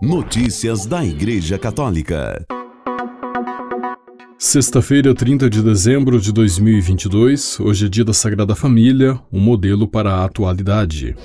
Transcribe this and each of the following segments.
Notícias da Igreja Católica. Sexta-feira, 30 de dezembro de 2022, hoje é dia da Sagrada Família, um modelo para a atualidade.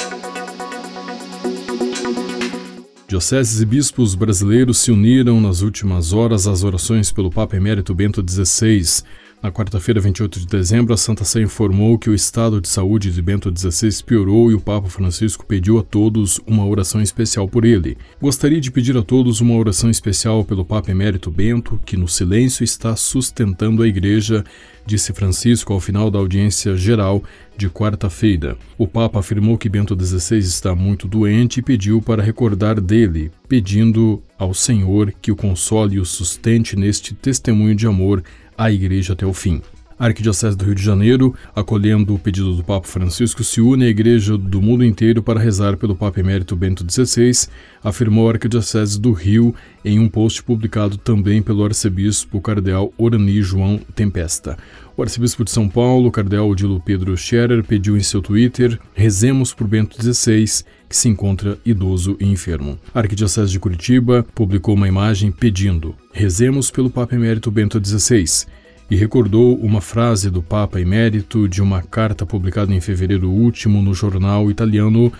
Dioceses e bispos brasileiros se uniram nas últimas horas às orações pelo Papa Emérito Bento XVI. Na quarta-feira, 28 de dezembro, a Santa Sé informou que o estado de saúde de Bento XVI piorou e o Papa Francisco pediu a todos uma oração especial por ele. Gostaria de pedir a todos uma oração especial pelo Papa Emérito Bento, que no silêncio está sustentando a Igreja, disse Francisco ao final da audiência geral de quarta-feira. O Papa afirmou que Bento XVI está muito doente e pediu para recordar dele, pedindo ao Senhor que o console e o sustente neste testemunho de amor a Igreja até o fim. A Arquidiocese do Rio de Janeiro, acolhendo o pedido do Papa Francisco, se une à Igreja do mundo inteiro para rezar pelo Papa Emérito Bento XVI, afirmou a Arquidiocese do Rio em um post publicado também pelo arcebispo cardeal Orani João Tempesta. O arcebispo de São Paulo, cardeal Odilo Pedro Scherer, pediu em seu Twitter: Rezemos por Bento XVI, que se encontra idoso e enfermo. A Arquidiocese de Curitiba publicou uma imagem pedindo: Rezemos pelo Papa Emérito Bento XVI e recordou uma frase do Papa Emérito de uma carta publicada em fevereiro último no jornal italiano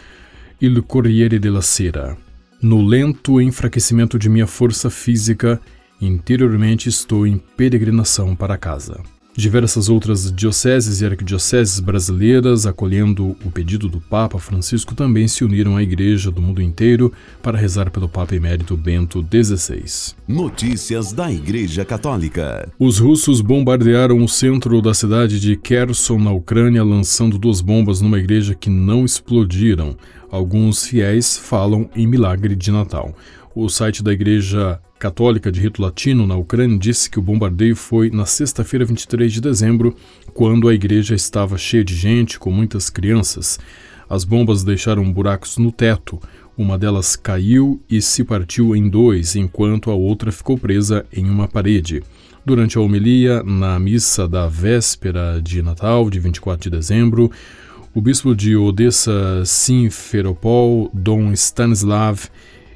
Il Corriere della Sera. No lento enfraquecimento de minha força física, interiormente estou em peregrinação para casa. Diversas outras dioceses e arquidioceses brasileiras, acolhendo o pedido do Papa Francisco, também se uniram à Igreja do mundo inteiro para rezar pelo Papa Emérito Bento XVI. Notícias da Igreja Católica. Os russos bombardearam o centro da cidade de Kherson, na Ucrânia, lançando duas bombas numa igreja que não explodiram. Alguns fiéis falam em milagre de Natal. O site da Igreja Católica de Rito Latino na Ucrânia disse que o bombardeio foi na sexta-feira, 23 de dezembro, quando a igreja estava cheia de gente, com muitas crianças. As bombas deixaram buracos no teto. Uma delas caiu e se partiu em dois, enquanto a outra ficou presa em uma parede. Durante a homilia, na missa da véspera de Natal, de 24 de dezembro, o bispo de Odessa Simferopol, Dom Stanislav,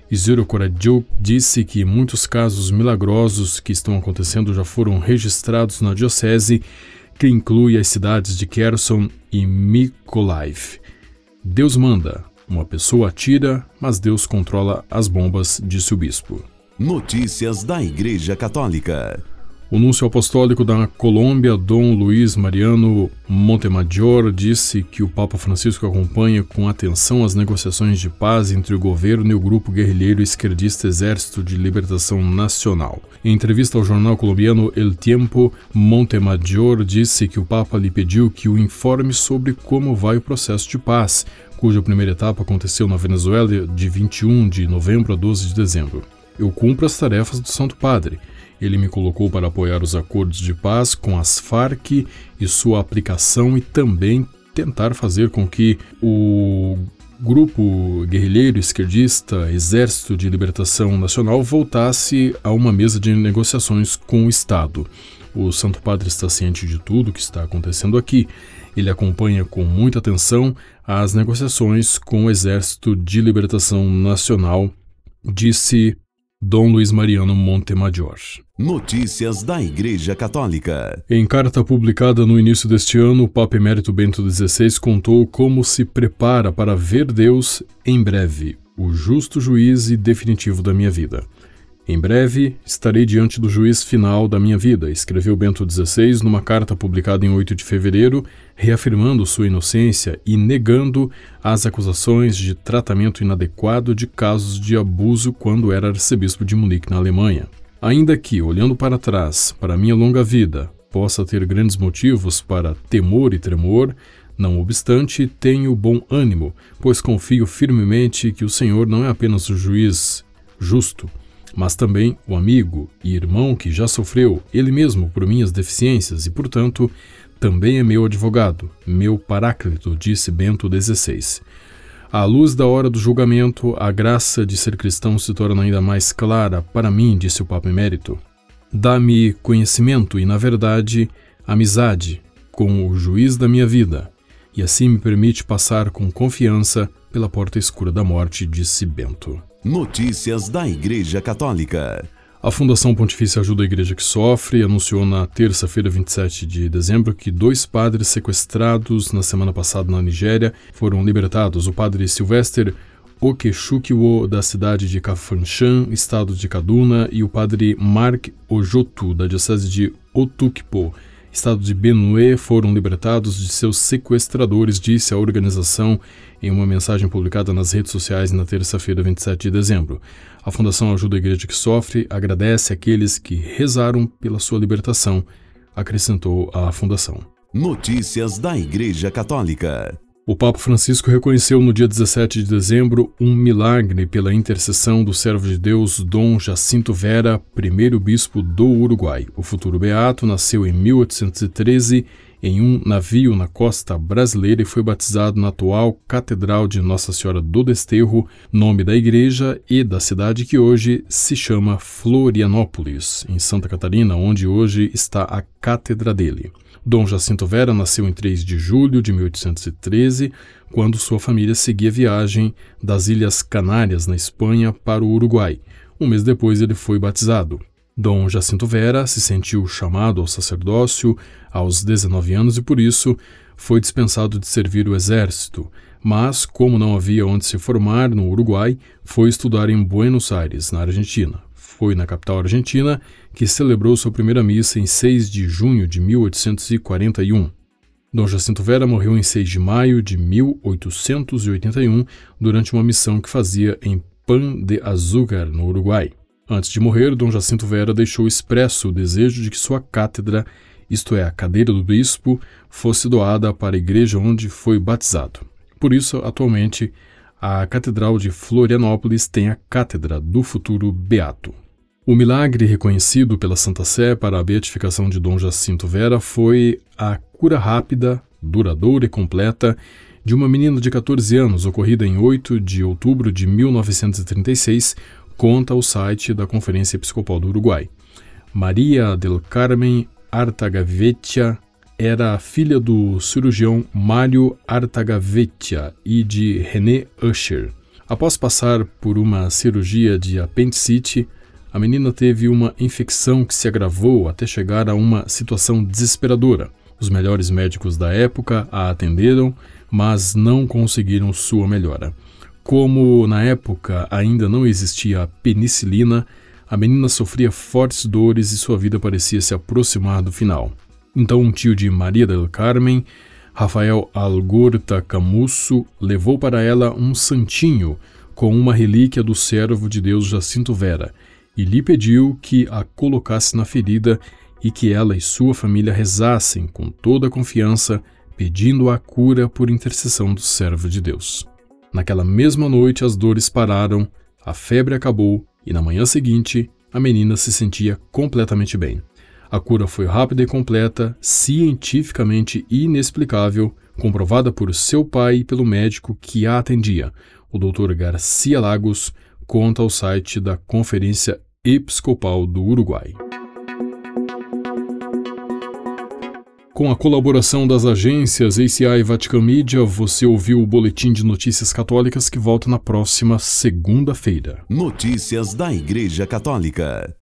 Isidro Koradziuk disse que muitos casos milagrosos que estão acontecendo já foram registrados na diocese, que inclui as cidades de Kherson e Mykolaiv. Deus manda, uma pessoa atira, mas Deus controla as bombas, disse o bispo. Notícias da Igreja Católica. O núncio apostólico da Colômbia, Dom Luiz Mariano Montemajor, disse que o Papa Francisco acompanha com atenção as negociações de paz entre o governo e o grupo guerrilheiro esquerdista Exército de Libertação Nacional. Em entrevista ao jornal colombiano El Tiempo, Montemajor disse que o Papa lhe pediu que o informe sobre como vai o processo de paz, cuja primeira etapa aconteceu na Venezuela de 21 de novembro a 12 de dezembro. Eu cumpro as tarefas do Santo Padre ele me colocou para apoiar os acordos de paz com as Farc e sua aplicação e também tentar fazer com que o grupo guerrilheiro esquerdista Exército de Libertação Nacional voltasse a uma mesa de negociações com o Estado. O Santo Padre está ciente de tudo o que está acontecendo aqui. Ele acompanha com muita atenção as negociações com o Exército de Libertação Nacional, disse Dom Luiz Mariano Montemajor. Notícias da Igreja Católica. Em carta publicada no início deste ano, o Papa Emérito Bento XVI contou como se prepara para ver Deus em breve, o justo juiz e definitivo da minha vida. Em breve estarei diante do juiz final da minha vida, escreveu Bento XVI numa carta publicada em 8 de fevereiro, reafirmando sua inocência e negando as acusações de tratamento inadequado de casos de abuso quando era arcebispo de Munique, na Alemanha. Ainda que, olhando para trás, para minha longa vida, possa ter grandes motivos para temor e tremor, não obstante, tenho bom ânimo, pois confio firmemente que o Senhor não é apenas o juiz justo, mas também o amigo e irmão que já sofreu ele mesmo por minhas deficiências e, portanto, também é meu advogado, meu paráclito, disse Bento XVI. À luz da hora do julgamento, a graça de ser cristão se torna ainda mais clara para mim, disse o Papa Emérito. Dá-me conhecimento e, na verdade, amizade com o juiz da minha vida, e assim me permite passar com confiança pela porta escura da morte, disse Bento. Notícias da Igreja Católica. A Fundação Pontifícia Ajuda a Igreja que Sofre anunciou na terça-feira, 27 de dezembro, que dois padres sequestrados na semana passada na Nigéria foram libertados. O padre Sylvester Okechukwo, da cidade de Kafanchan, estado de Kaduna, e o padre Mark Ojotu, da diocese de Otukpo, estado de Benue foram libertados de seus sequestradores, disse a organização em uma mensagem publicada nas redes sociais na terça-feira, 27 de dezembro. A Fundação Ajuda a Igreja que Sofre agradece aqueles que rezaram pela sua libertação, acrescentou a Fundação. Notícias da Igreja Católica. O Papa Francisco reconheceu no dia 17 de dezembro um milagre pela intercessão do servo de Deus Dom Jacinto Vera, primeiro bispo do Uruguai. O futuro beato nasceu em 1813 em um navio na costa brasileira e foi batizado na atual Catedral de Nossa Senhora do Desterro, nome da igreja e da cidade que hoje se chama Florianópolis, em Santa Catarina, onde hoje está a cátedra dele. Dom Jacinto Vera nasceu em 3 de julho de 1813, quando sua família seguia viagem das Ilhas Canárias, na Espanha, para o Uruguai. Um mês depois ele foi batizado. Dom Jacinto Vera se sentiu chamado ao sacerdócio aos 19 anos e, por isso, foi dispensado de servir o exército. Mas, como não havia onde se formar no Uruguai, foi estudar em Buenos Aires, na Argentina foi na capital argentina que celebrou sua primeira missa em 6 de junho de 1841. Dom Jacinto Vera morreu em 6 de maio de 1881 durante uma missão que fazia em Pan de Azúcar, no Uruguai. Antes de morrer, Dom Jacinto Vera deixou expresso o desejo de que sua cátedra, isto é, a cadeira do bispo, fosse doada para a igreja onde foi batizado. Por isso, atualmente, a Catedral de Florianópolis tem a Cátedra do Futuro Beato. O milagre reconhecido pela Santa Sé para a beatificação de Dom Jacinto Vera foi a cura rápida, duradoura e completa de uma menina de 14 anos, ocorrida em 8 de outubro de 1936, conta o site da Conferência Episcopal do Uruguai. Maria del Carmen Artagavetia era filha do cirurgião Mário Artagavetia e de René Usher. Após passar por uma cirurgia de apendicite, a menina teve uma infecção que se agravou até chegar a uma situação desesperadora. Os melhores médicos da época a atenderam, mas não conseguiram sua melhora. Como na época ainda não existia a penicilina, a menina sofria fortes dores e sua vida parecia se aproximar do final. Então, um tio de Maria del Carmen, Rafael Algorta Camusso, levou para ela um santinho com uma relíquia do servo de Deus Jacinto Vera e lhe pediu que a colocasse na ferida e que ela e sua família rezassem com toda a confiança, pedindo a cura por intercessão do servo de Deus. Naquela mesma noite as dores pararam, a febre acabou e na manhã seguinte a menina se sentia completamente bem. A cura foi rápida e completa, cientificamente inexplicável, comprovada por seu pai e pelo médico que a atendia, o Dr. Garcia Lagos, conta ao site da Conferência Episcopal do Uruguai. Com a colaboração das agências ACI e Vatican Media, você ouviu o Boletim de Notícias Católicas que volta na próxima segunda-feira. Notícias da Igreja Católica.